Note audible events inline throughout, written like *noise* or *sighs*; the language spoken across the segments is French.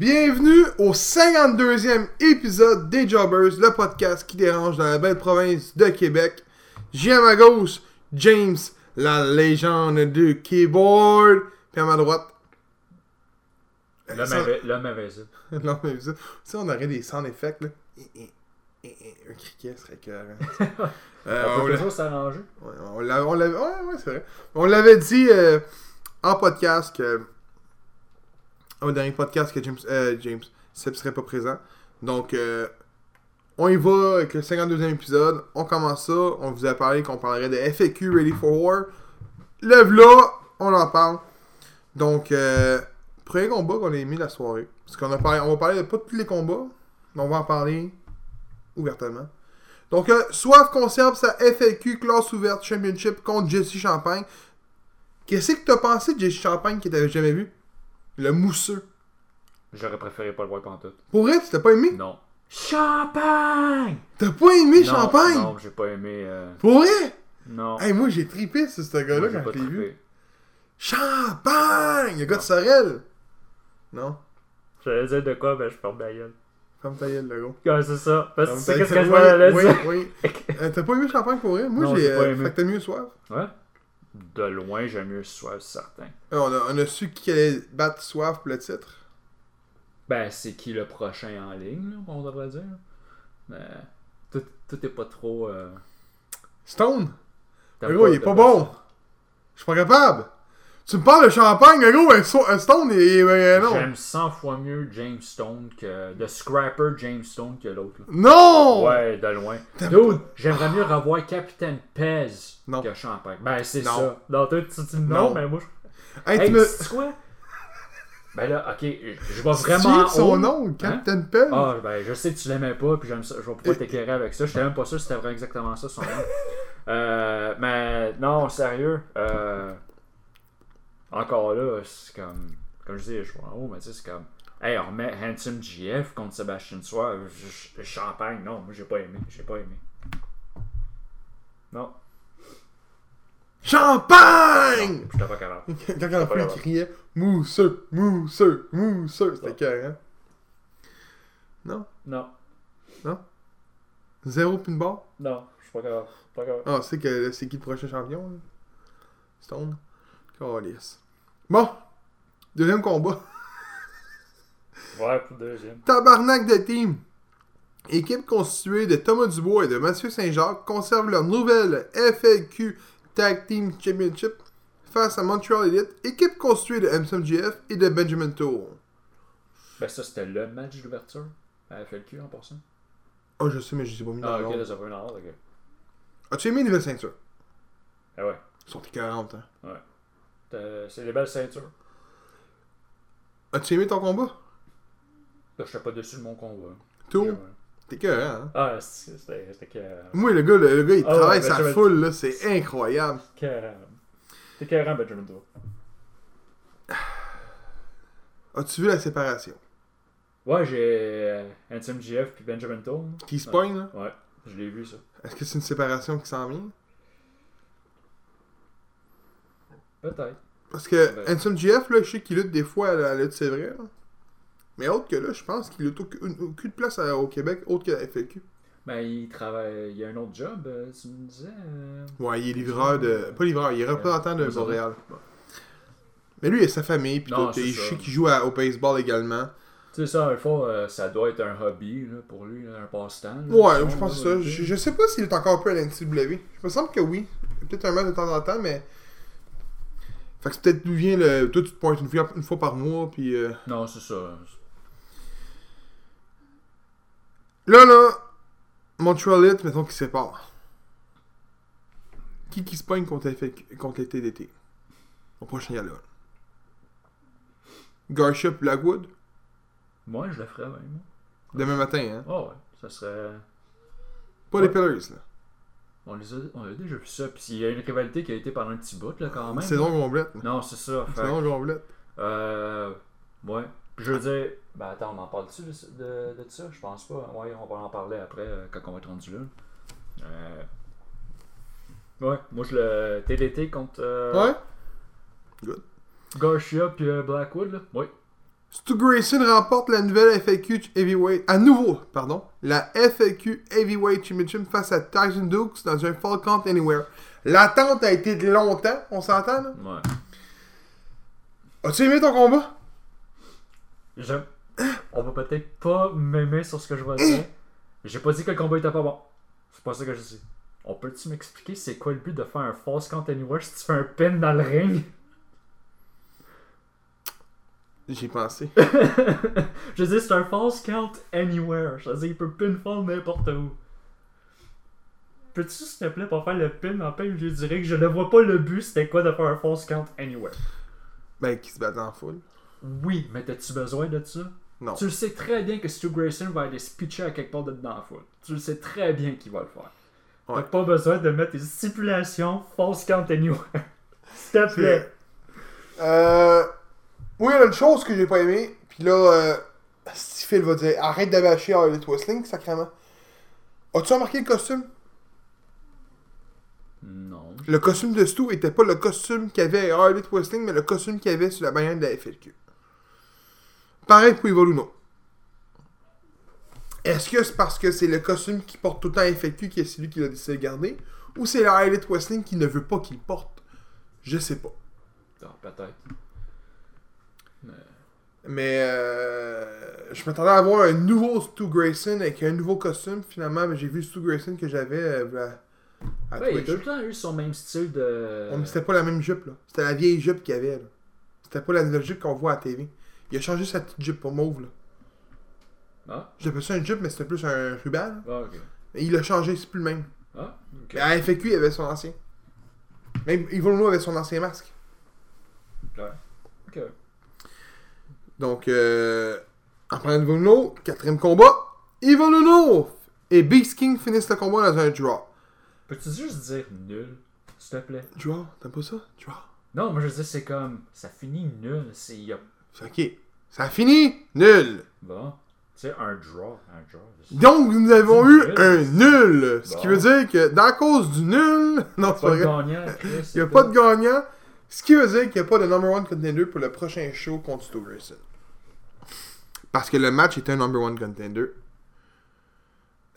Bienvenue au 52e épisode des Jobbers, le podcast qui dérange dans la belle province de Québec. J'ai à ma gauche James, la légende du keyboard. Puis à ma droite. L'homme Ça- invi- l'homme invisible. Sais, on aurait des sound effects, là. Un criquet serait écœurant. *laughs* Euh, On on peut toujours s'arranger. Ouais, on l'a- on l'avait. Ouais, ouais, c'est vrai. On l'avait dit euh, en podcast que. Au dernier podcast que James. Euh, James. Seb serait pas présent. Donc, euh, on y va avec le 52e épisode. On commence ça. On vous a parlé qu'on parlerait de FAQ Ready for War. Lève là, on en parle. Donc, euh, premier combat qu'on a mis la soirée. Parce qu'on a parlé, on va parler de pas tous les combats, mais on va en parler ouvertement. Donc, euh, Soif conserve sa FAQ classe ouverte championship contre Jesse Champagne. Qu'est-ce que t'as pensé de Jesse Champagne que t'avais jamais vu? Le mousseux. J'aurais préféré pas le voir pantoute. Pour vrai, tu t'as pas aimé? Non. Champagne! T'as pas aimé Non, Champagne? Non, j'ai pas aimé. euh, Pour vrai? Non. Hey, moi j'ai trippé sur ce gars-là quand pas je l'ai vu. trippé. Champagne Le gars de Sorel Non J'allais dire de quoi, ben je ferme ma gueule. Ferme ta gueule, le gars. Ouais, c'est ça. Parce que c'est ta qu'est-ce que je m'en allais Oui, dire. oui, oui. *laughs* Euh, T'as pas aimé Champagne pour vrai? Moi j'ai. euh, aimé. Fait que t'as mieux Soif. Ouais. De loin, j'aime mieux Soif, certain. Euh, On a, on a su qui allait battre Soif pour le titre? Ben, c'est qui le prochain en ligne, là, on devrait dire. Mais tout, tout est pas trop. euh, Stone? gars, il est pas bon. Je suis pas capable. Tu me parles de champagne, gars, un, so- un Stone, ben, non. J'aime 100 fois mieux James Stone que. De Scrapper James Stone que l'autre. Non! Ouais, de loin. Dude, j'aimerais mieux revoir Capitaine Pez Non. que Champagne. Ben, c'est ça. Non, toi, tu dis non, mais moi, je. Hey, Hey, tu me. quoi? Ben là, ok, je vais vraiment. de son nom, Captain Pell? Ah, ben, je sais que tu l'aimais pas, puis j'aime ça. Je vais pouvoir t'éclairer avec ça. J'étais même pas sûr si c'était vraiment exactement ça son nom. Euh, mais non, sérieux. Euh, encore là, c'est comme. Comme je dis, je vois en haut, mais tu sais, c'est comme. Hey, on remet Handsome GF contre Sébastien Soir. Champagne, non, moi j'ai pas aimé. J'ai pas aimé. Non, Champagne! j'étais pas capable. Quand la grave. criait Mousseux, mousseux, mousseux, c'était cœur, hein? Non? Non, Zéro pinball? non, je suis pas capable. Pas capable. Ah, c'est que c'est qui le prochain champion? là? Stone? Calice. Bon, deuxième combat. *laughs* Ouais, pour deuxième. Tabarnak de team. Équipe constituée de Thomas Dubois et de Mathieu Saint-Jacques conserve leur nouvelle FAQ Tag Team Championship face à Montreal Elite, équipe constituée de MSMGF et de Benjamin Tour. Ben, ça, c'était le match d'ouverture à FLQ en passant. Oh, je sais, mais je sais pas mis dans Ah, ok, ça fait une heure, ok. As-tu aimé les nouvelles ceintures? Ah ouais. Ils sont 40, hein. T'as- C'est des belles ceintures. As-tu aimé ton combat? Je suis pas dessus de mon combat. Ouais. T'es cœur, hein? Ah, c'était que. Moi, le gars, le, le gars, il Ah travaille ben, sa foule, là, c'est incroyable. C'était carré, Benjamin Tour. *sighs* As-tu vu la séparation? Ouais, j'ai euh, Handsome GF puis Benjamin Tour. Qui se pogne, là? Ouais, je l'ai vu ça. Est-ce que c'est une séparation qui s'en vient? Peut-être. Parce que Ben. Handsome GF, là, je sais qu'il lutte des fois à la lutte, c'est vrai. là. Mais autre que là, je pense qu'il lutte aucune, aucune place à- au Québec, autre que la FLQ. Ben, il travaille. Il a un autre job, euh, tu me disais. euh, Ouais, il est livreur de. Pas livreur, il est représentant de Montréal. Mais lui, il a sa famille, puis tout. Je sais qu'il joue à- au baseball également. Tu sais, ça, un fond, euh, ça doit être un hobby là, pour lui, là, un passe-temps. Ouais, je pense que ça. Je, je sais pas s'il est encore un peu à la NCW. Je me semble que oui. Peut-être un match de temps en temps, mais. Fait que c'est peut-être d'où vient le. Toi, tu te pointes une fois, une fois par mois, puis. euh, Non, c'est ça. Là, là, Montreal Elite, mettons qu'ils se séparent. Qui qui se pogne contre, contre les TDT Au prochain gala. Garcia puis Blackwood? Moi, je le ferais même. Demain matin, hein? Oh ouais, ça serait. Pas Ouais. les Pillars, là. On, les a... on a déjà vu ça. Puis il y a une rivalité qui a été pendant un petit bout, là, quand même. Saison complète. là. Non, c'est ça. Fait... Saison complète. Euh. Ouais. Puis Je veux dire. Ben attends, on en parle-tu de, de, de ça? Je pense pas. Ouais, on va en parler après euh, quand on va être rendu là. Euh. Ouais, moi je le. TDT contre. euh, Ouais Garcia puis euh, Blackwood, là. Oui. Stu Grayson remporte la nouvelle FAQ Heavyweight. À nouveau, pardon. La FAQ Heavyweight Championship face à Tyson Dukes dans un Fall Count Anywhere. L'attente a été de longtemps, on s'entend là? Ouais. As-tu aimé ton combat? J'aime. On va peut-être pas m'aimer sur ce que je vais dire. J'ai pas dit que le combat était pas bon. C'est pas ça que je dis. On peut-tu m'expliquer c'est quoi le but de faire un false count anywhere si tu fais un pin dans le ring? J'ai pensé. *laughs* je dis c'est un false count anywhere. Je veux dire, il peut pinfall n'importe où. Peux-tu s'il te plaît pas faire le pin en plein milieu du ring? Je ne vois pas le but c'était quoi de faire un false count anywhere? Ben, qui se battent en foule. Oui, mais t'as-tu besoin de ça? Non. Tu le sais très bien que Stu Grayson va aller se pitcher à quelque part de dedans la foule. Tu le sais très bien qu'il va le faire. Ouais. T'as pas besoin de mettre tes stipulations false count anywhere. *laughs* S'il te plaît. *laughs* Euh. Oui, il y a une chose que j'ai pas aimé. Puis là, euh, Phil va dire arrête de bâcher Harley Whistling, sacrément. As-tu remarqué le costume? Non. Le costume de Stu était pas le costume qu'il avait à mais le costume qu'il avait sur la bannière de la FLQ. Pareil pour Ivoluno. Est-ce que c'est parce que c'est le costume qui porte tout le temps à FLQ qui est celui qui l'a décidé de garder Ou c'est la Harley Wrestling qui ne veut pas qu'il le porte? Je sais pas. Ah, peut-être. Mais- Mais euh, je m'attendais à avoir un nouveau Stu Grayson avec un nouveau costume. Finalement, ben, j'ai vu Stu Grayson que j'avais euh, à, à Ouais, il a tout le temps eu son même style de. Ouais, mais c'était pas la même jupe, là. C'était la vieille jupe qu'il y avait, là. C'était pas la nouvelle jupe qu'on voit à la TV. Il a changé sa petite jupe pour mauve, là. Ah, J'appelle ça une jupe, mais c'était plus un ruban, là. ah, ok. Et il a changé, c'est plus le même. Ah, ok. Mais à FAQ, il avait son ancien. Même Ivolno avait son ancien masque. Ouais. Donc, euh, parlant d'Ivolno, quatrième combat, Ivolno et Beast King finissent le combat dans un draw. Peux-tu juste dire nul, s'il te plaît? Draw, t'aimes pas ça? Draw. Non, moi je dis c'est comme. Ça finit nul. C'est. C'est ok. Ça a fini, nul. Bon. Tu sais, un draw. Un draw. c'est- Donc, nous avons eu nul. un nul. Ce qui veut dire que, dans cause du nul, non, c'est Pas pas de gagnant. Il n'y a pas de gagnant. Ce qui veut dire qu'il n'y a pas de number one contender pour le prochain show contre Stu Grayson. Parce que le match était un number one contender.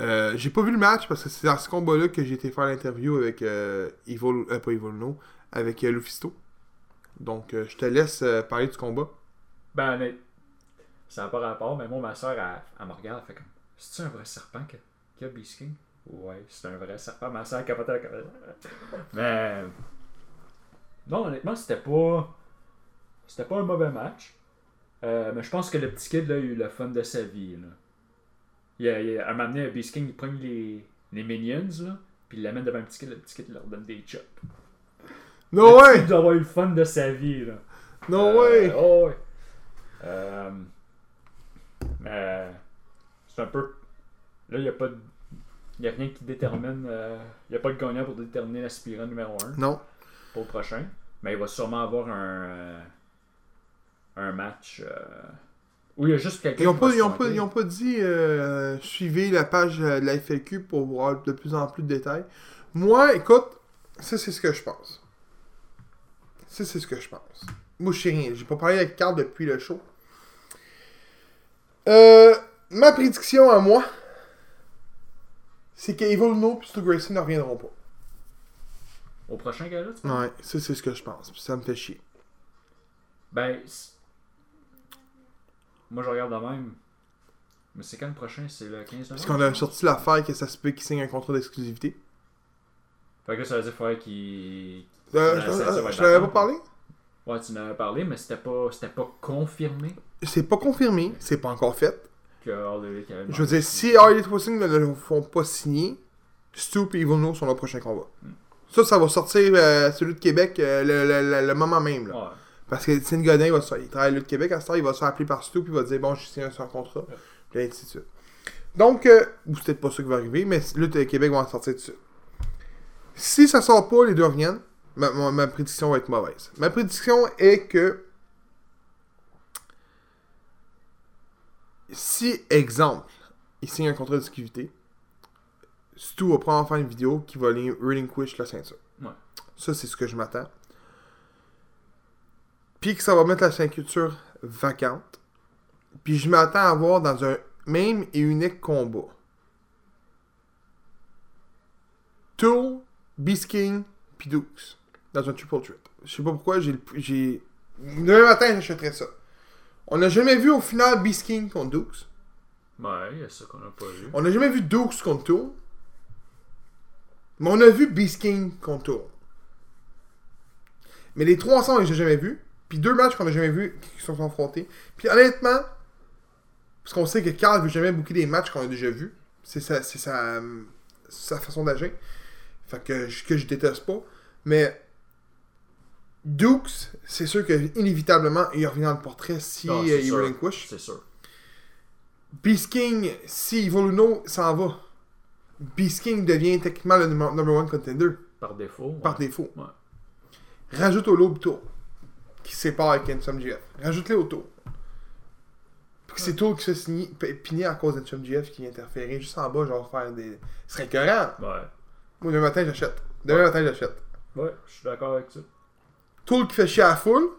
Euh, j'ai pas vu le match parce que c'est dans ce combat-là que j'ai été faire l'interview avec euh, euh, pas No, avec euh, Lufisto. Donc je te laisse parler du combat. Ben, mais. Ça n'a pas rapport, mais moi, ma soeur, elle, elle me regarde, elle fait comme. C'est-tu un vrai serpent que- y a? Ouais, c'est un vrai serpent. Ma soeur capotait la capote. Mais. Non, honnêtement, c'était pas. C'était pas un mauvais match. Euh, mais je pense que le petit kid, là, a eu le fun de sa vie, là. Il a, il a, à Beast King, il prend les, les minions, là, puis il l'amène devant un petit kid, le petit kid leur donne des chops. No le way! doit avoir eu le fun de sa vie, là. No Euh, way! oh, ouais. Euh, mais c'est un peu. Là, il n'y a pas de. Il a rien qui détermine. Il n'y a pas de gagnant pour déterminer l'aspirant numéro 1 Non. pour le prochain. Mais il va sûrement avoir un. euh, un match. euh, où il y a juste quelqu'un Ils ont qui pas, pas, pas dit euh, suivez la page de la FAQ pour voir de plus en plus de détails. Moi, écoute, ça c'est ce que je pense. Ça c'est ce que je pense. Moi je sais rien. J'ai pas parlé avec Carl depuis le show. Euh, ma prédiction à moi, c'est que Evil No et Stu Grayson ne reviendront pas. Au prochain gars-là, tu? Ouais, ça c'est ce que je pense. Puis ça me fait chier. Ben. Moi, je regarde de même. Mais c'est quand le prochain? C'est le 15 Parce novembre, qu'on a sorti l'affaire que ça se peut qu'il signe un contrat d'exclusivité. Fait que là, ça veut dire qu'il faudrait qu'il. Euh, La je je pas parlé? Ouais, tu en avais parlé, mais c'était pas, c'était pas confirmé C'est pas confirmé, c'est pas encore fait. que avait Je veux dire, si Harley Twisting ne le font pas signer, Stu et Evil No sont le prochain combat. Hmm. Ça, ça va sortir euh, celui de Québec euh, le, le- le- le moment même. Là. Ouais. Parce que Étienne Godin, il, va se- il travaille à Lutte Québec, à ce temps, il va se faire appeler par Stu puis il va dire Bon, je signe un contrat. Ouais. Puis ainsi de suite. Donc, euh, ou c'est peut-être pas ça qui va arriver, mais Lutte Québec va en sortir dessus. Si ça sort pas, les deux reviennent, ma, ma- ma prédiction va être mauvaise. Ma prédiction est que. Si, exemple, il signe un contrat d'exclusivité, Stu va prendre enfin une vidéo qui va relinquish la ceinture. Ouais. Ça, c'est ce que je m'attends. Puis que ça va mettre la ceinture vacante. Puis je m'attends à voir dans un même et unique combat. Tool, Beast King, puis Dukes. Dans un triple threat. Je sais pas pourquoi, j'ai. j'ai... Demain matin, j'achèterais ça. On n'a jamais vu au final Beast King contre Dukes. Ouais, il y a ça qu'on a pas vu. On n'a jamais vu Dukes contre Tool. Mais on a vu Beast King contre Tool. Mais les trois ensemble, on les a jamais vus. Puis deux matchs qu'on a jamais vus qui sont affrontés. Puis honnêtement, parce qu'on sait que Carl veut jamais bouquer des matchs qu'on a déjà vus. C'est sa, c'est sa, sa façon d'agir. Fait que, je- que je déteste pas. Mais Dukes, c'est sûr que inévitablement, il revient dans le portrait si Non, euh, il relinquish. C'est sûr. Beast King, si Voluno s'en va, Beast King devient techniquement le number, one contender Par défaut. par ouais. défaut. Ouais. Rajoute au lobe tour qui sépare avec Ensom GF. Rajoute-les au tour. Puis c'est Tour qui se fait signer- p- piner à cause d'Ensom GF qui interférait juste en bas, genre faire des. Ce serait écœurant. Ouais. Moi, demain matin, j'achète. Demain matin, j'achète. Ouais, je suis d'accord avec ça. Tour qui fait chier à la foule.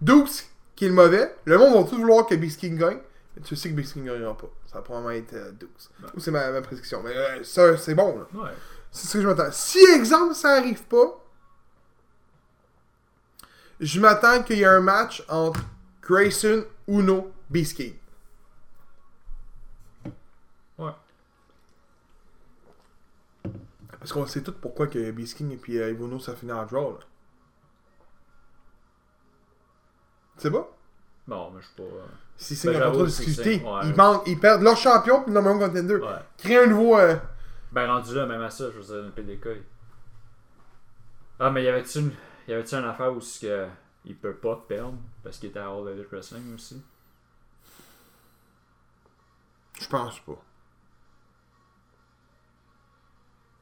Dukes qui est le mauvais. Le monde va tout vouloir que Beast King gagne. Tu sais que Beast King gagnera pas. Ça va probablement être euh, Dukes. Ouais. Ou c'est ma, ma prédiction. Mais euh, ça, c'est bon, là. Ouais. C'est ce que je m'attends. Si, exemple, ça arrive pas, je m'attends qu'il y ait un match entre Grayson, Uno, Beast King. Ouais. Parce qu'on sait tout pourquoi que Beast King et puis euh, Uno ça finit en draw. Là. C'est pas? Non, mais je suis pas. euh, Si c'est Ben, un contrat de j'avoue, c'est exclusivité, ça, ouais. ils, manquent- ils perdent leur champion puis le number one contender. Ouais. Créer un nouveau. euh, Ben, rendu là, même à ça, je veux dire, le PDK. il- Ah, mais y avait-tu une... y avait-tu une affaire où que il peut pas perdre parce qu'il était à All Elite Wrestling aussi? Je pense pas.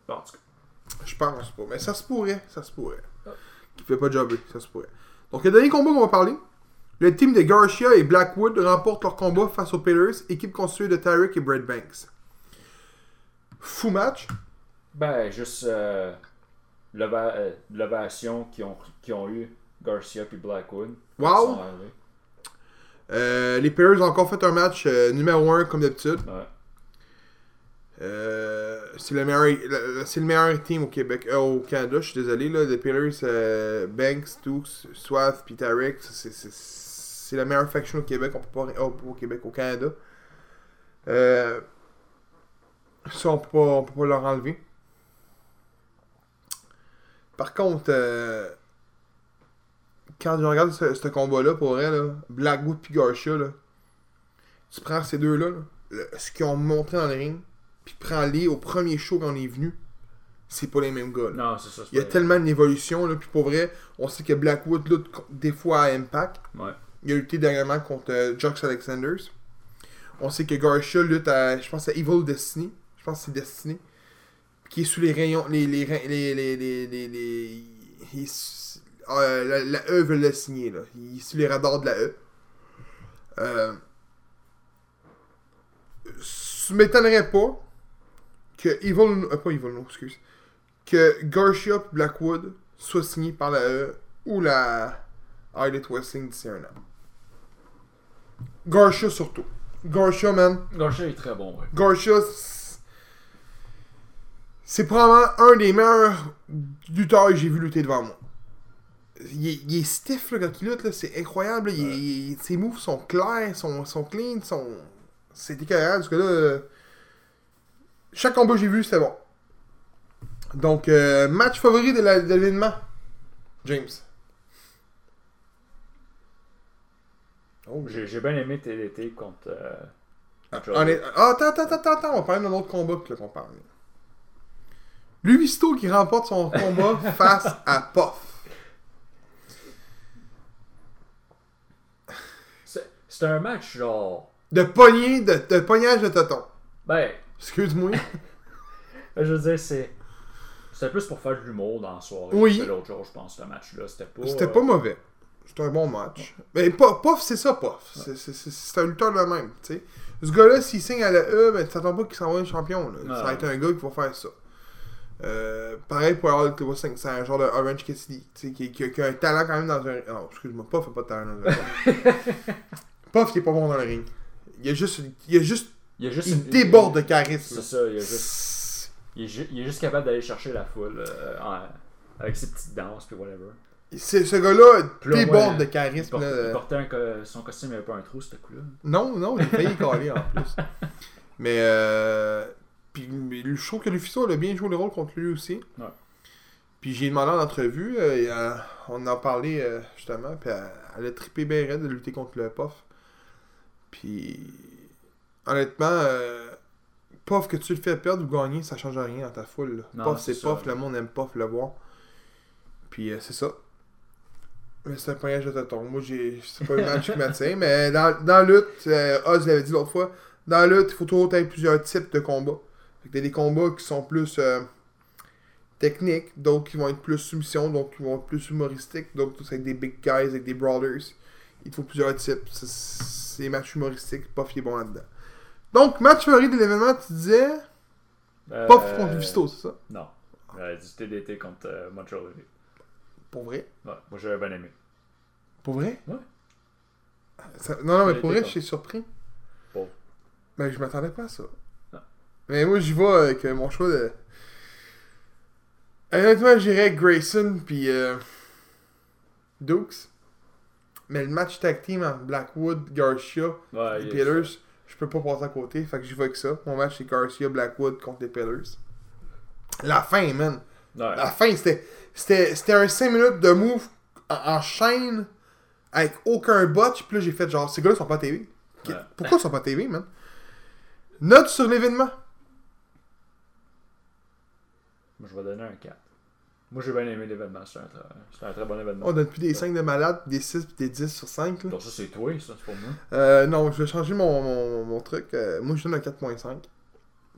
Bon, en tout cas. Je pense pas. Mais ça se pourrait. Ça se pourrait. Ah. Qui fait pas jobber. Ça se pourrait. Donc, le dernier combat qu'on va parler. Le team de Garcia et Blackwood remportent leur combat face aux Pillars, équipe constituée de Tarek et Brad Banks. Fou match. Ben, juste euh, euh, l'ovation qu'ils ont, ont eu Garcia puis Blackwood. Wow. Euh, les Pillars ont encore fait un match euh, numéro 1 comme d'habitude. Ouais. Euh, c'est le meilleur le- c'est le meilleur team au Québec euh, au Canada je suis désolé là les Pillars euh, Banks Dukes Swath puis Tarek c'est c'est- la meilleure faction au Québec on peut pas oh, au Québec au Canada euh, ça on peut pas on peut pas leur enlever par contre euh, quand je regarde ce, ce combat là pour vrai là Blackwood puis Garcia là tu prends ces deux là, ce qu'ils ont montré dans le ring puis prends-les au premier show quand on est venu, c'est pas les mêmes gars. là. Non, c'est ça. Il y a tellement d'évolution, là, puis pour vrai, on sait que Blackwood lutte des fois à Impact. Ouais. Il a lutté dernièrement contre euh, Alexanders. On sait que Garcia lutte à, je pense, à Evil Destiny. Je pense que c'est Destiny. Qui est sous les rayons, les, les, les, les, les, les, ah, la, E veut le signer, là. Il est sous les radars de la E. Euh, je m'étonnerais pas que Evil, euh, pas Evil, excuse, que Garcia Blackwood soient signés par la E ou la Elite Wrestling d'ici un an. Garcia surtout. Garcia, man. Garcia est très bon, ouais. Garcia, c'est- probablement un des meilleurs lutteurs que j'ai vu lutter devant moi. Il est, il est stiff là, quand il lutte, là, c'est incroyable. là. Il est- Ouais. il est- ses moves sont clairs, sont, sont clean, sont... c'est écœurant. Parce que là, euh, chaque combat que j'ai vu, c'était bon. Donc, euh, match favori de la- de l'événement, James. Oh, J'ai bien aimé TDT contre. euh, On est- Ah, attends, attends, attends, attends, on va parler d'un autre combat qu'on parle. Luisto qui remporte son combat *laughs* face à Puff. C'est un match genre. De poignée, de, de poignage de tonton. Ben, Excuse-moi. *laughs* je veux dire, c'est. C'était plus pour faire de l'humour dans la soirée. Oui. C'était l'autre jour, je pense, ce match-là. C'était pas. C'était euh, pas mauvais. C'était un bon match. Mais Puff, Puff, c'est ça, Puff. C'est- c'est- C'est c'est un lutteur de même, tu sais. Ce gars-là, s'il signe à la E, ben, tu t'attends pas qu'il s'en va être champion. Là. Ça va être un gars qui va faire ça. Euh, pareil pour Harold Wrestling, c'est un genre de Orange Cassidy, qui, qui, qui a un talent quand même dans un. Non, excuse-moi, Puff fait pas de talent dans un *laughs* Puff, il est pas bon dans le ring. Il y a juste. Il a juste. Il a juste Il une- déborde de C'est charisme. ça, il a juste. Il est, ju- il est juste capable d'aller chercher la foule euh, en- avec ses petites danses puis whatever. C'est- Ce gars-là déborde ouais, de charisme. porte- là. il portait un son costume, il avait pas un trou, ce coup-là. Non, non, il a failli caler en plus. Mais, euh. Puis, je trouve que Lufisto a bien joué le rôle contre lui aussi. Ouais. Puis, j'ai demandé en entrevue, euh, et, euh, on en a parlé euh, justement, puis elle, elle a trippé bien raide de lutter contre le Puff. Puis, honnêtement, Puff, que tu le fais perdre ou gagner, ça change rien dans ta foule. là. Non, Puff, c'est là. le monde aime Puff le voir. Puis, c'est ça. C'est un poignage de tonton. Moi, j'ai. C'est pas le match qui m'attire. Mais dans, dans la lutte, euh, Oz l'avait dit l'autre fois, dans la lutte, il faut toujours avoir plusieurs types de combats. Fait que t'as des combats qui sont plus euh, techniques, d'autres qui vont être plus soumission, d'autres qui vont être plus humoristiques, d'autres avec des big guys, avec des brawlers. Il te faut plusieurs types. C'est- matchs humoristiques, Puff il est bon là-dedans. Donc, match favori de l'événement, tu disais? Euh, Puff contre Lufisto, c'est ça? Non. Euh, du TDT contre euh, Montreal. Pour vrai Ouais, moi j'avais bien aimé. Pour vrai? Ouais. Ça- Non, non, mais pour vrai, je suis surpris. Bon. Ben, je m'attendais pas à ça. Ah. Mais moi, j'y vais avec euh, mon choix de. Honnêtement, j'irais avec Grayson puis euh, Dukes. Mais le match tag team entre Blackwood, Garcia Ouais, et il est- Pillars, je peux pas passer à côté. Fait que j'y vais avec ça. Mon match, c'est Garcia, Blackwood contre les Pillars. La fin, man. Ouais. La fin, c'était, c'était, c'était un 5 minutes de move en, en chaîne avec aucun botch. Puis là, j'ai fait genre, ces gars-là sont pas à TV. Ouais. Pourquoi ils sont pas à TV, man? Note sur l'événement. Moi je vais donner un 4. Moi j'ai bien aimé l'événement, c'était un, très- c'était un très bon événement. On donne plus des 5 de malade, des 6 puis des 10 sur 5. Là. Donc ça c'est toi, ça, c'est pour moi. Euh, non, je vais changer mon, mon, mon truc. Euh, moi, je donne un 4.5.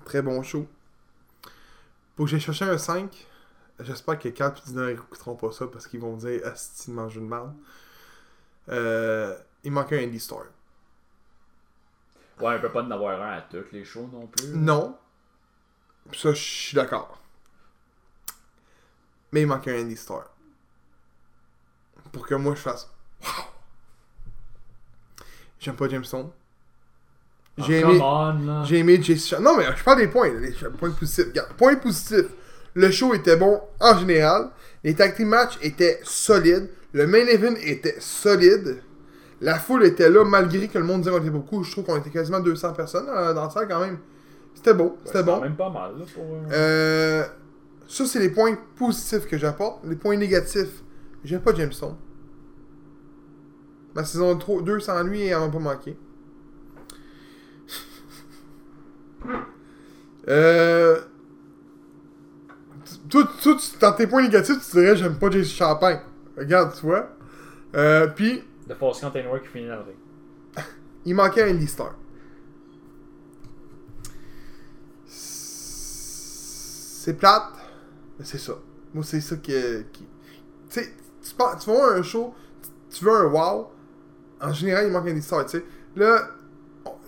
Très bon show. Pour que j'ai cherché un 5, j'espère que quand tu dis non, ils écouteront pas ça parce qu'ils vont me dire Asti de manger une merde. Euh, il manquait un Indie Star. Ouais, on peut pas en avoir un à toutes les shows non plus. Non. Ça, je suis d'accord. Mais il manquait un Indie Star. Pour que moi je fasse Wow! J'aime pas Jameson. J'ai come aimé. J'ai aimé Jason. Non, mais je parle des points. Les points positifs. Regarde, point positif. Le show était bon en général. Les tag team matchs étaient solides. Le main event était solide. La foule était là malgré que le monde disait qu'on était beaucoup. Je trouve qu'on était quasiment 200 personnes dans, dans la salle quand même. C'était beau. C'était bon. même pas mal là, pour. un- Euh, ça, c'est les points positifs que j'apporte. Les points négatifs, j'aime pas Jameson. Ma saison 3, 2 sans lui, elle m'a pas manqué. *laughs* euh... Toi, tu- dans tes points négatifs, tu dirais j'aime pas Jason Champagne. Regarde, tu vois. Euh, Puis, De Force Container qui finit dans le ring. il manquait un Star. C'est plate, mais c'est ça. Moi, c'est ça qui. qui... Tu sais, tu, vas voir un show, tu veux un wow, en général, il manque un Star, tu sais. Là,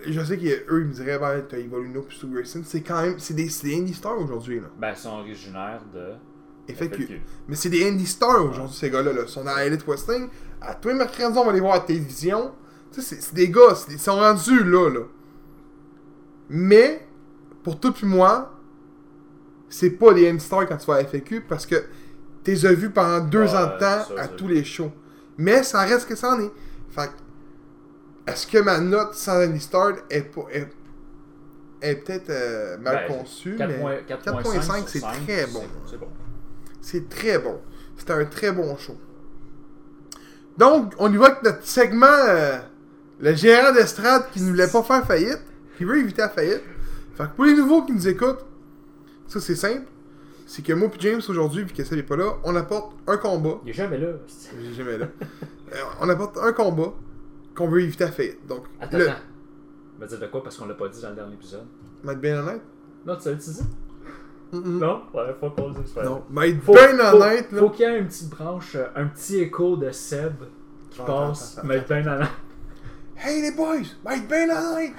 je sais qu'eux, ils me diraient, ben, t'as Evoluno puis Stu Grayson, c'est quand même. C'est des, des Indie Stars aujourd'hui, là. Ben, ils sont originaires de. FAQ. FAQ. Mais c'est des Indie Stars aujourd'hui, ces gars-là. Là. Ils sont dans la Elite Wrestling. À tous les mercredis, on va les voir à la télévision. Tu sais, c'est- des gars, ils sont rendus là, là. Mais, pour toi puis moi, c'est pas des Indie Stars quand tu vas à FAQ parce que tu les as vus pendant deux Ouais, ans de temps ça, à tous les shows. Mais ça reste que ça en est. Fait que, est-ce que ma note sans Indie Star est, est, est peut-être euh, mal Ben, conçue? 4.5, mais 4.5, c'est très c'est- bon. C'est bon. C'est très bon. C'était un très bon show. Donc, on y va avec notre segment, euh, le gérant d'estrade qui ne voulait pas faire faillite, qui veut éviter la faillite. Fait que pour les nouveaux qui nous écoutent, ça c'est simple. C'est que moi et James aujourd'hui, vu que ça n'est pas là, on apporte un combat. Il est jamais là. c'est- J'ai jamais là. Euh, on apporte un combat qu'on veut éviter la faillite. Donc, Attends, le. attends. Me dire de quoi parce qu'on l'a pas dit dans le dernier épisode? Mettre bien honnête? Non, tu savais dit? Mm-mm. Non? Ouais, faut qu'on le dise. Non. Faut, bien faut- honnête, là. faut qu'il y ait une petite branche, euh, un petit écho de Seb qui Attends, passe, mais bien honnête. Hey les boys, Mike Ben honnête!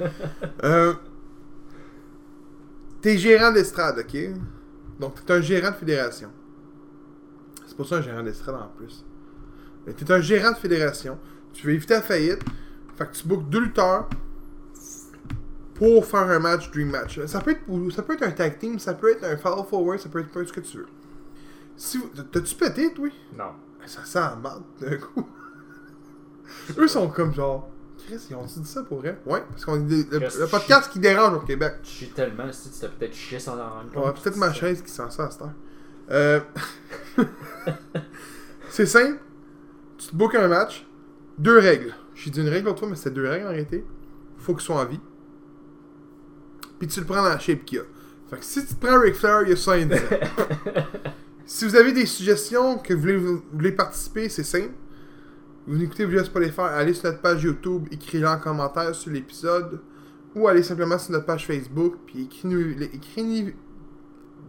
*laughs* euh, T'es gérant d'estrade, ok? Donc t'es un gérant de fédération. C'est pas ça un gérant d'estrade en plus. Mais t'es un gérant de fédération. Tu veux éviter la faillite. Fait que tu bookes deux lutteurs pour faire un match Dream Match. Ça peut être, ça peut être un tag team, ça peut être un fall forward, ça peut être peu ce que tu veux. Si, T'as-tu pété, toi? Non. Ça sent la merde d'un coup. *laughs* Eux sont comme genre. Chris, ils ont dit ça pour vrai? Ouais, parce qu'on est le, le podcast qui dérange au Québec. Tu chies tellement, si tu t'as peut-être chié sans en rendre Ouais, compte. peut-être ma chaise qui sent ça à cette heure. Euh... *laughs* *laughs* c'est simple. Tu te bookes un match. Deux règles. J'ai dit une règle l'autre fois, mais c'était deux règles en réalité. Faut qu'il soit en vie. Puis tu le prends dans la shape qu'il a. Fait que si tu prends Ric Flair, il y a ça à dire. *laughs* Si vous avez des suggestions que vous voulez, vous voulez participer, c'est simple. Vous écoutez Via Spotify, allez sur notre page YouTube, écrivez-le en commentaire sur l'épisode. Ou allez simplement sur notre page Facebook, puis écrivez-nous. écrivez-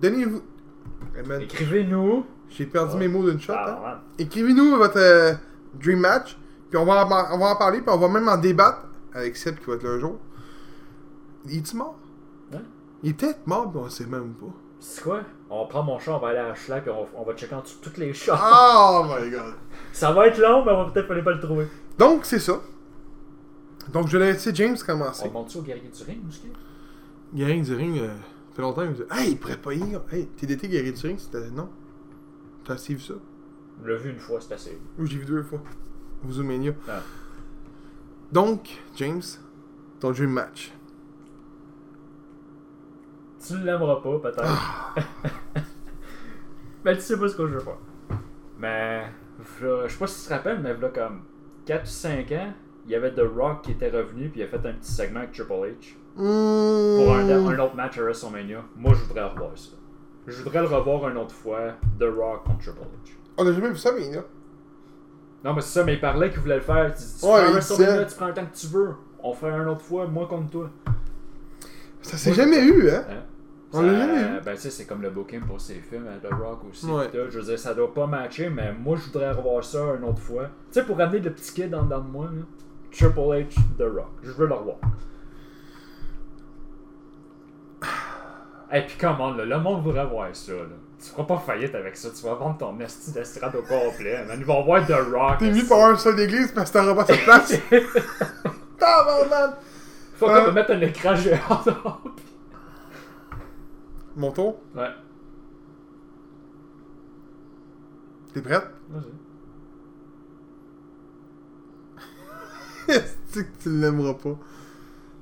Donnez-vous. Eh man, Écrivez-nous. J'ai perdu mes mots d'une shot. hein. Ah, Écrivez-nous votre euh, Dream Match, puis on va, en, on va en parler, puis on va même en débattre avec Seb qui va être là un jour. Il est-tu mort? Hein? Il est peut-être mort, mais on sait même pas. C'est quoi? On prend mon chat, on va aller à la Schlag, puis on, on va checker en dessous toutes les chats. Oh my god! *laughs* Ça va être long, mais on va peut-être aller pas le trouver. Donc, c'est ça. Donc, je vais laisser James On commencer. monte-tu au guerrier du ring, Mousquet? Guérin du ring, euh, ça fait longtemps. Me dit Hey, il pourrait pas y ir. Hey, TDT Guérin du ring, c'était. Non. T'as assez vu ça? On l'a vu une fois, c'est assez. Ou j'ai vu deux fois. Au Zoomania. Ah. Donc, James, ton dream match. Tu l'aimeras pas, peut-être. mais *laughs* tu sais pas ce que je veux faire. Mais, v'là- je sais pas si tu te rappelles, mais là comme 4-5 ans, il y avait The Rock qui était revenu, puis il a fait un petit segment avec Triple H. Pour un, Mmh. un autre match à WrestleMania. Moi, je voudrais revoir ça. Je voudrais le revoir une autre fois, The Rock contre Triple H. On a jamais vu ça, mais là. Non, mais c'est ça, mais il parlait qu'il voulait le faire. Tu, tu Ouais, prends WrestleMania, tu prends le temps que tu veux. On fait un autre fois, moi contre toi. Ça s'est jamais eu, hein? Hein? On Ça- l'a jamais eu. Ben, tu sais, c'est comme le booking pour ses films, hein, The Rock aussi. Ouais. Je veux dire, ça doit pas matcher, mais moi, je voudrais revoir ça une autre fois. Tu sais, pour ramener le petit kid en dedans de moi, là. Triple H, The Rock. Je veux le revoir. *sighs* Et puis, comment, là, le monde voudrait voir ça, là. Tu feras pas faillite avec ça, tu vas vendre ton esti d'estrade au complet. Man. Ils vont voir The Rock. T'es esti. pour avoir un sol d'église parce que t'auras pas cette place. *laughs* Tabarnak! Faut Euh. qu'on me mettre un écran géant. Mon tour? Ouais. T'es prête? Vas-y. *laughs* Est-ce que tu l'aimeras pas?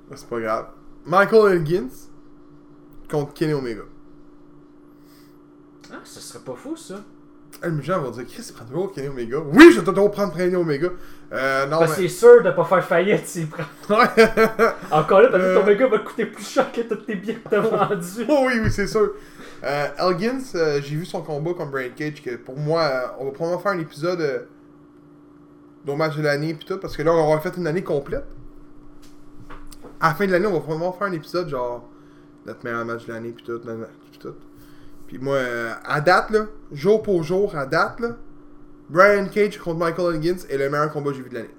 Ben, C'est pas grave. Michael Elgins contre Kenny Omega. Ah, ce serait pas fou, ça. Les gens vont dire, Chris, prends toujours Kenny Omega. Oui, je vais toujours prendre Kenny Omega. Euh, non, Parce que mais. c'est sûr de pas faire faillite s'il prend. *laughs* Ouais. Encore là, t'as vu Euh. ton méga va te coûter plus cher que tous tes billets que t'as *laughs* vendus. Oh oui, oui, c'est sûr. Euh, Elgins, euh, j'ai vu son combat contre Brian Cage, que pour moi, euh, on va probablement faire un épisode euh, au match de l'année puis tout, parce que là, on aura fait une année complète. À la fin de l'année, on va probablement faire un épisode genre notre meilleur match de l'année puis tout, puis tout. Puis moi, euh, à date, là, jour pour jour, à date, là, Brian Cage contre Michael Elgins est le meilleur combat que j'ai vu de l'année.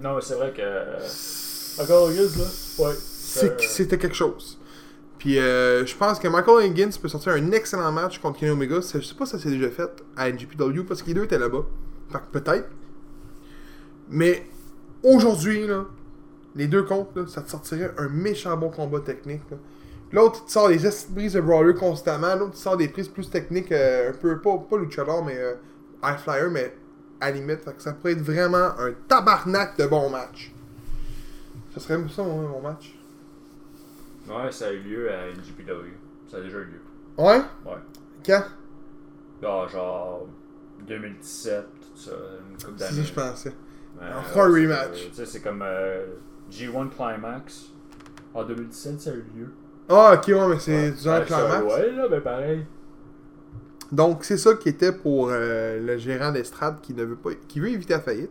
Non, mais c'est vrai que. Encore Hughes, là. Ouais. Euh, C'était quelque chose. Puis euh, je pense que Michael Higgins peut sortir un excellent match contre Kenny Omega. Je sais pas si ça s'est déjà fait à NGPW parce que les deux étaient là-bas. Fait que peut-être. Mais aujourd'hui, là, les deux là, ça te sortirait un méchant bon combat technique. là. L'autre, il te sort des brises de brawler constamment. L'autre, il sort des prises plus techniques, euh, un peu, pas, pas luchador, mais euh, high flyer, mais à la limite. Fait que ça pourrait être vraiment un tabarnak de bon match. Ça serait ça, mon, mon match. Ouais, ça a eu lieu à NGPW. Ça a déjà eu lieu. Ouais? Ouais. Quand? Ah, genre. 2017, tout ça, une coupe C'est d'années. que je pensais. Mais, On fera un rematch. c'est- Tu sais, c'est comme euh, G1 Climax. En 2017, ça a eu lieu. Ah, ok, ouais, mais c'est du genre climax. Ouais, là, ben pareil. Donc, c'est ça qui était pour euh, le gérant d'estrade qui ne veut pas, qui veut éviter la faillite.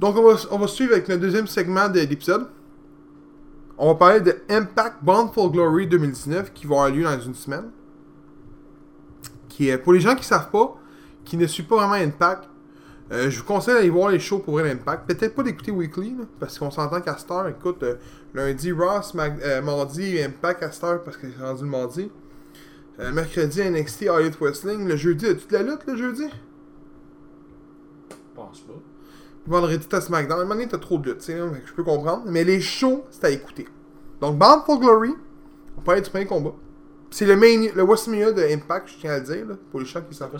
Donc, on va, on va suivre avec le deuxième segment de l'épisode. On va parler de Impact Bound for Glory 2019 qui va avoir lieu dans une semaine. Qui est, pour les gens qui savent pas, qui ne suivent pas vraiment Impact, euh, je vous conseille d'aller voir les shows pour vrai l'Impact. Peut-être pas d'écouter Weekly, là, parce qu'on s'entend qu'à écoute, euh, lundi Ross, Mag- euh, mardi Impact à parce que c'est rendu le mardi. Euh, mercredi NXT Elite Wrestling. Le jeudi, as-tu de la lutte le jeudi? Je pense pas. vendredi, t'as SmackDown. À un moment donné, t'as trop de lutte, tu sais, hein, je peux comprendre. Mais les shows, c'est à écouter. Donc, Bound for Glory, on parlait du premier combat. C'est le main, le WrestleMania de Impact, je tiens à le dire, là, pour les gens qui savent pas.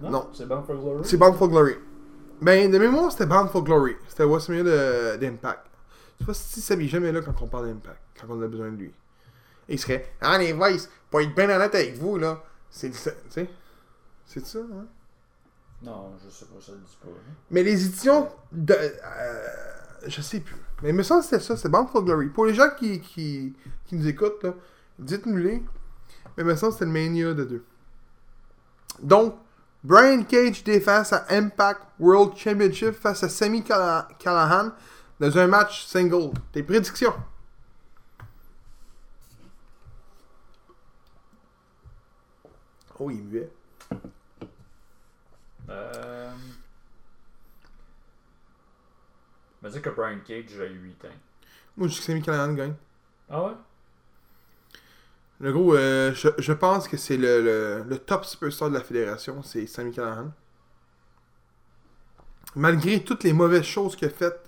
Non? Non. C'est Bound for Glory? C'est Bound for Glory. Ben, de mémoire, c'était Bound for Glory. C'était de- d'Impact. Je sais pas si Seb est jamais là quand on parle d'Impact, quand on a besoin de lui. Et il serait Ah, les boys, pour être bien honnête avec vous, là, c'est. Tu sais C'est ça, hein? Non, je sais pas, ça le dit pas. hein. Mais les éditions de. euh, je sais plus. Mais il me semble que c'était ça, c'était Bound for Glory. Pour les gens qui, qui, qui nous écoutent, là, dites-nous-les. Mais il me semble que c'était le Mania de deux. Donc, Brian Cage défend sa Impact World Championship face à Sami Calla- Callahan dans un match single. Tes prédictions? Oh, il est muet. Euh... Dire que Brian Cage a eu 8 ans. Moi, je dis que Sami Callahan gagne. Ah ouais? Le gros, euh, je, pense que c'est le, le, le top superstar de la fédération, c'est Sami Callahan. Malgré toutes les mauvaises choses qu'il a faites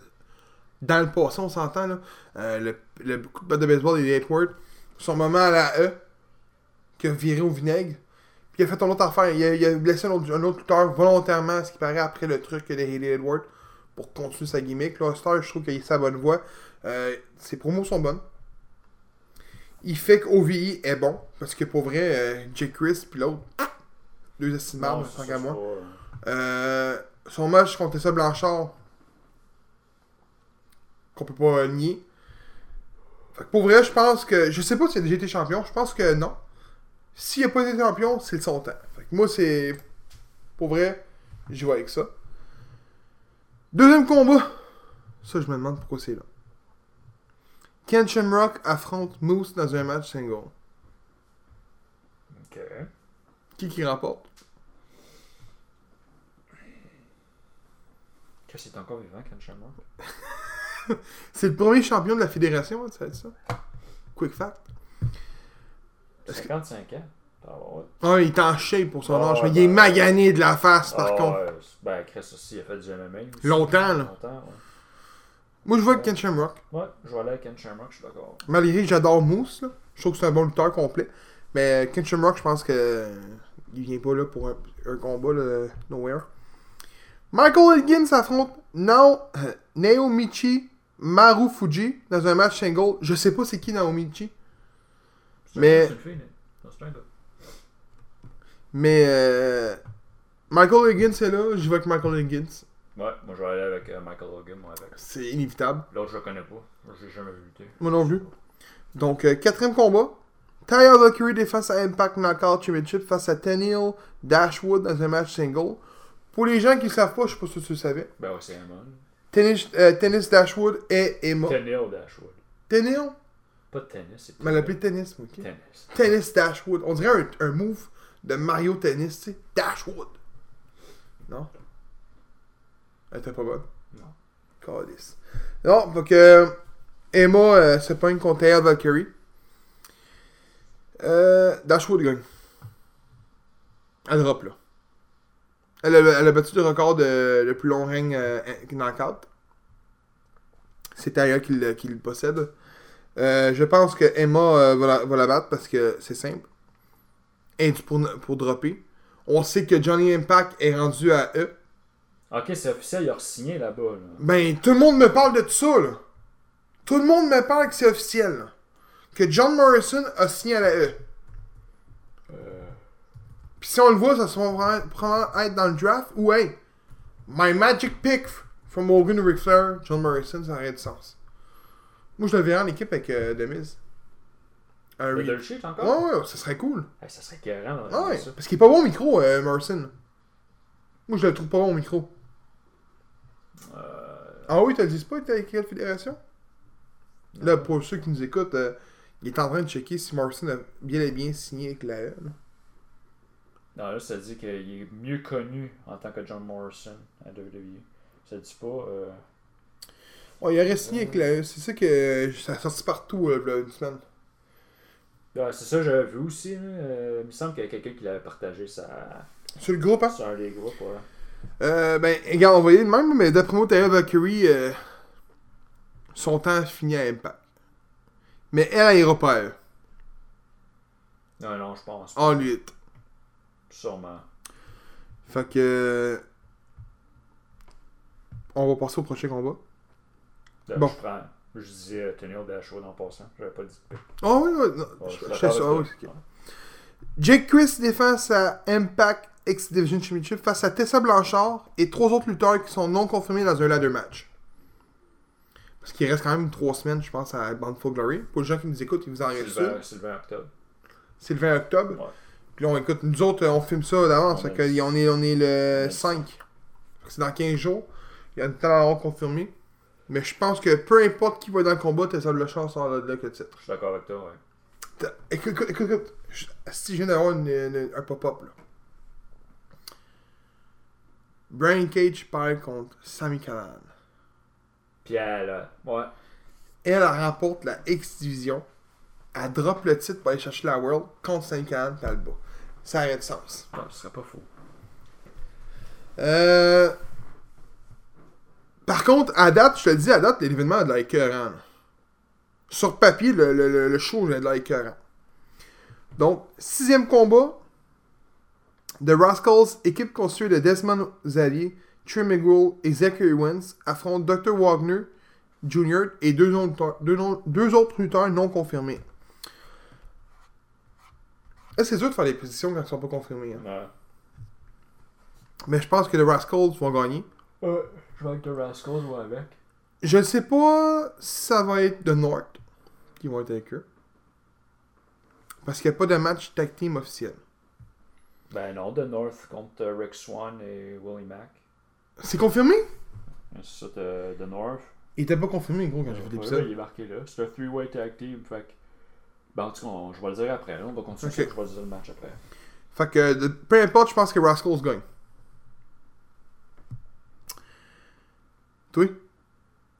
dans le passé, on s'entend, euh, le, le coup de batte de baseball des Edward, son moment à la E, qui a viré au vinaigre, puis il a fait une autre affaire. Il a, blessé un autre, un autre lutteur volontairement, ce qui paraît après le truc de Haley Edward, pour continuer sa gimmick. Là, Star, je trouve qu'il a sa bonne voix. Euh, ses promos sont bonnes. Il fait qu'OVI est bon. Parce que pour vrai, euh, Jake Chris puis l'autre, deux Non, marbre, c'est tant qu'à moi. Euh, son match contre ça Blanchard, qu'on peut pas nier. Fait que pour vrai, je pense que. Je sais pas s'il a déjà été champion, je pense que non. S'il a pas été champion, c'est son temps. Fait que moi, c'est. Pour vrai, j'y vais avec ça. Deuxième combat. Ça, je me demande pourquoi c'est là. Ken Shamrock affronte Moose dans un match single. Ok. Qui qui remporte? Qu'est-ce qu'il est encore vivant, Ken Shamrock? *laughs* C'est le premier champion de la fédération, tu sais ça Quick fact. Est-ce que- 55 ans? Ah ouais. Ah, il est en shape pour son Ah, âge, mais ouais, il est magané de la face, par contre. ouais, Ben, Chris aussi, il a fait du MMA. aussi. Longtemps, là. Longtemps, ouais. Moi, je vois que Ken Shamrock. Ouais, je vais aller avec Ken Shamrock, je suis d'accord. Malgré que j'adore Moose, là, je trouve que c'est un bon lutteur complet. Mais Ken Shamrock, je pense que il vient pas là pour un, un combat, là, nowhere. Michael Higgins affronte Nao, euh, Naomichi Marufuji dans un match single. Je sais pas c'est qui Naomichi, Mais- mais euh, Michael Higgins est là, j'y vais avec Michael Higgins. Ouais, moi je vais aller avec euh, Michael Hogan, moi avec. C'est inévitable. L'autre, je le connais pas. Moi, j'ai jamais vu lutter. Moi non plus. Donc, euh, quatrième combat. Taya Valkyrie défend sa Impact Knockout Championship face à Tenniel Dashwood dans un match single. Pour les gens qui ne savent pas, je sais pas si tu le savais, Ben ouais, c'est Emma. Tennis, euh, Tennis Dashwood est Emma. Tennis Dashwood. Tenniel Pas de tennis, c'est Mais l'appelait tennis, ok? Tennis. Tennis Dashwood. On dirait un, un move de Mario Tennis, tu sais. Dashwood. Non? Elle était pas bonne? Non. Calice. Non, donc euh, Emma euh, se pogne contre Taya Valkyrie. Euh, Dashwood gagne. Elle drop là. Elle a, elle a battu le record de le plus long règne euh, knockout. C'est Taya qui, le- qui le possède. Euh, je pense que Emma euh, va, la, va la battre parce que c'est simple. Et pour, pour dropper. On sait que Johnny Impact est rendu à E. Ok, c'est officiel, il a re-signé là-bas. Là. Ben, tout le monde me parle de tout ça, là. Tout le monde me parle que c'est officiel, là. Que John Morrison a signé à la E. Euh, Puis si on le voit, ça se va probablement être dans le draft. Ou, hey, my magic pick from Hogan Ric Flair, John Morrison, ça aurait du sens. Moi, je le verrais en équipe avec euh, Demise. Un le encore? Ouais, ouais, ça serait cool. Ça serait carrément ouais, ça. parce qu'il est pas bon au micro, euh, Morrison. Moi, je le trouve pas bon au micro. Euh, Ah oui, t'as dit pas, t'es avec quelle fédération? Là, pour ceux qui nous écoutent, euh, il est en train de checker si Morrison a bien et bien signé avec la E. là. Non, là, ça dit qu'il est mieux connu en tant que John Morrison à WWE. Ça dit pas. Euh... Ouais, il aurait signé avec la E. C'est ça que euh, ça a sorti partout euh, là, une semaine. ouais, c'est ça, j'avais vu aussi. Euh, il me semble qu'il y a quelqu'un qui l'avait partagé ça, Sur le groupe, hein? sur un des groupes. Ouais. Euh, ben, regarde, on va y aller de même, mais d'après moi, Taya Valkyrie, euh, son temps finit à Impact. Mais elle, elle ira pas, elle. Non, non, je pense. En lutte. Sûrement. Fait que. euh, On va passer au prochain combat. Là, Bon. Je prends. Je disais euh, Tony Bashwood en passant. J'avais pas dit. Ah oui, oui, non, Bon, je- suis je sais ça, oui, ok. Jake Chris défend sa Impact X Division Championship face à Tessa Blanchard et trois autres lutteurs qui sont non confirmés dans un ladder match. Parce qu'il reste quand même trois semaines, je pense, à Bound Glory. Pour les gens qui nous écoutent, ils vous en restent Sylvain, Sylvain Octobre. C'est le 20 octobre. Ouais. Puis là, on écoute, nous autres, on filme ça d'avance. On Fait est- on est, on est le on est 5. Fait que C'est dans 15 jours. Il y a une temps à avoir confirmé. Mais je pense que peu importe qui va dans le combat, Tessa Blanchard sort là, là que le titre. Je suis d'accord avec toi, ouais. Écoute, écoute, écoute, Si je viens d'avoir un pop-up là. Brian Cage parle contre Sami Callan. Puis elle, euh, ouais. Elle, elle remporte la X-Division. Elle drop le titre pour aller chercher la World contre Sami Callan puis elle le bat. Ça aurait de sens. Non, ce serait pas fou. Euh... Par contre, à date, je te le dis, à date, l'événement a de l'air écœurant. là. Sur papier, le, le, le, show a de l'air écœurant. Donc, sixième combat. The Rascals, équipe constituée de Desmond Xavier, Trey Miguel et Zachary Wentz, affrontent Dr. Wagner Jr. et deux autres, lutteurs- deux, non- deux autres lutteurs non confirmés. C'est dur de faire des prédictions quand ils sont pas confirmés. hein. Ouais. Mais je pense que les Rascals vont gagner. Ouais. Je vais avec The Rascals ou avec. Je ne sais pas si ça va être The North qui vont être avec eux. Parce qu'il n'y a pas de match tag team officiel. Ben non, The North contre euh, Rick Swan et Willie Mack. C'est confirmé? C'est ça, The, The North. Il était pas confirmé, gros, quand j'ai vu Ouais, l'épisode. il est marqué là. C'est un three-way tag team. Fait que. Ben en tout cas, on- je vais le dire après. là. On va continuer Ok. ça. Je vais le dire le match après. Fait que, de- peu importe, je pense que Rascals gagne. Toi?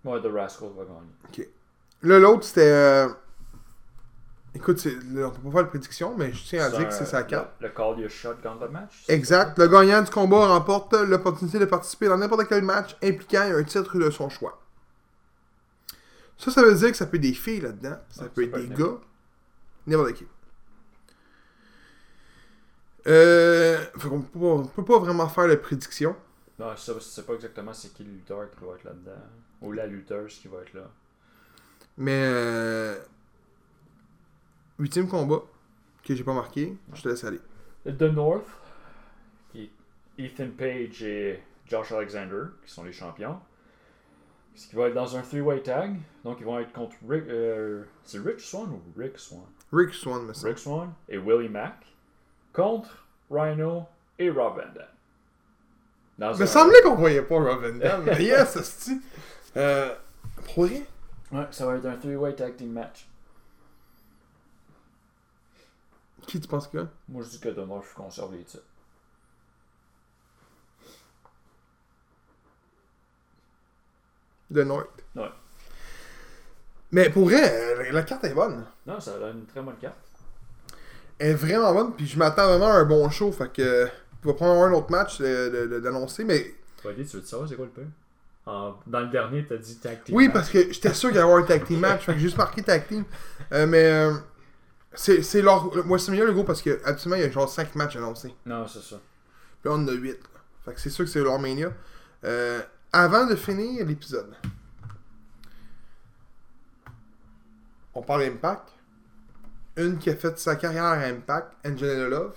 Ouais, The Rascals va gagner. Là, l'autre, c'était... euh, Écoute, c'est- on peut pas faire de prédiction, mais je tiens à dire que c'est sa carte. Le, Call Your Shot Gauntlet match. Exact. Le gagnant du combat remporte l'opportunité de participer dans n'importe quel match impliquant un titre de son choix. Ça, ça veut dire que ça peut être des filles là-dedans. Ça Ouais, peut ça être peut des gars. N'importe qui. Euh. Qu'on peut pas, on peut pas vraiment faire de prédiction. Non, je sais, je sais pas exactement c'est qui le lutteur qui va être là-dedans. Ou la lutteuse qui va être là. Mais. Euh... Huitième combat que j'ai pas marqué. Je te laisse aller. The North, qui est Ethan Page et Josh Alexander, qui sont les champions. Ce qui va être dans un three-way tag. Donc ils vont être contre Rick. euh, c'est Rich Swan ou Rick Swan Rick Swan, semble. Rick Swan et Willie Mack. Contre Rhino et Rob Van Dam. Dans Il me un- semblait qu'on voyait pas Rob Van Dam. mais *laughs* yes, c'est Euh. Pour rien? Ouais, ça va être un three-way tag team match. Qui tu penses que? Moi je dis que The North conserve les titres. De North. Ouais. Mais pour vrai, la carte est bonne. Non, ça a une très bonne carte. Elle est vraiment bonne, puis je m'attends vraiment à un bon show. Fait que. Il va prendre un autre match d'annoncer, mais. Vas-y, tu veux te savoir c'est quoi le peu? Dans le dernier, t'as dit tag team Oui, match. parce que j'étais sûr qu'il y avoir un tag team match. *laughs* fait que j'ai juste marqué tag team. Euh, mais. euh, c'est c'est leur. Moi, c'est mieux le gros parce que actuellement, il y a genre 5 matchs annoncés. Non, c'est ça. Puis là, on en a 8. Fait que c'est sûr que c'est leur mania. Euh, avant de finir l'épisode, on parle Impact. Une qui a fait sa carrière à Impact, Angelina Love.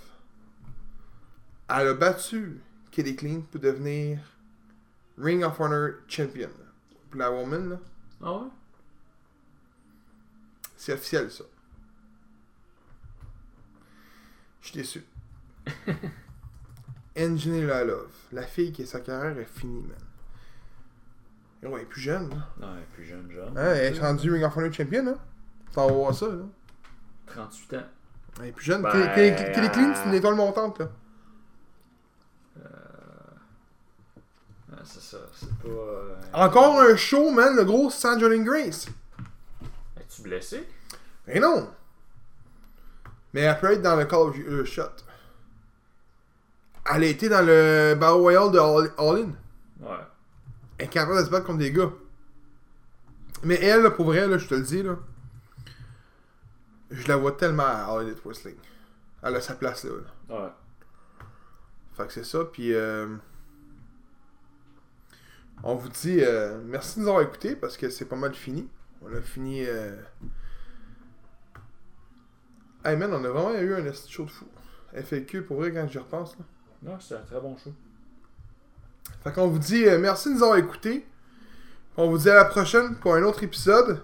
Elle a battu Kelly Clean pour devenir Ring of Honor Champion. Pour la woman, là, Ah ouais? c'est officiel ça. Je suis déçu. *laughs* Angelina Love, la fille qui sa carrière est finie, man. Et ouais, elle est plus jeune, là. Non, elle est plus jeune, jeune. Hein, elle est rendue Ring of Honor Champion, là. T'en vas voir ça, là. 38 ans. Elle est plus jeune. Ben, Kelly, Clean, c'est une euh, étoile montante, là. Ah, c'est ça, c'est pas. euh, Encore un show, man, le gros sans Jolene Grace. Es-tu blessé? Mais non! Mais elle peut être dans le Call of euh, Shot. Elle a été dans le Battle Royale de All, All In. Ouais. Elle est capable de se battre contre des gars. Mais elle, là, pour vrai, là, je te le dis, là. Je la vois tellement à All Elite Wrestling. Elle a sa place là. là. Ouais. Fait que c'est ça, puis euh, on vous dit euh, merci de nous avoir écoutés parce que c'est pas mal fini. On a fini. Euh... Hey man, on a vraiment eu un show de fou. FAQ, pour vrai, quand j'y repense. Là. Non, c'est un très bon show. Fait qu'on vous dit euh, merci de nous avoir écoutés. On vous dit à la prochaine pour un autre épisode.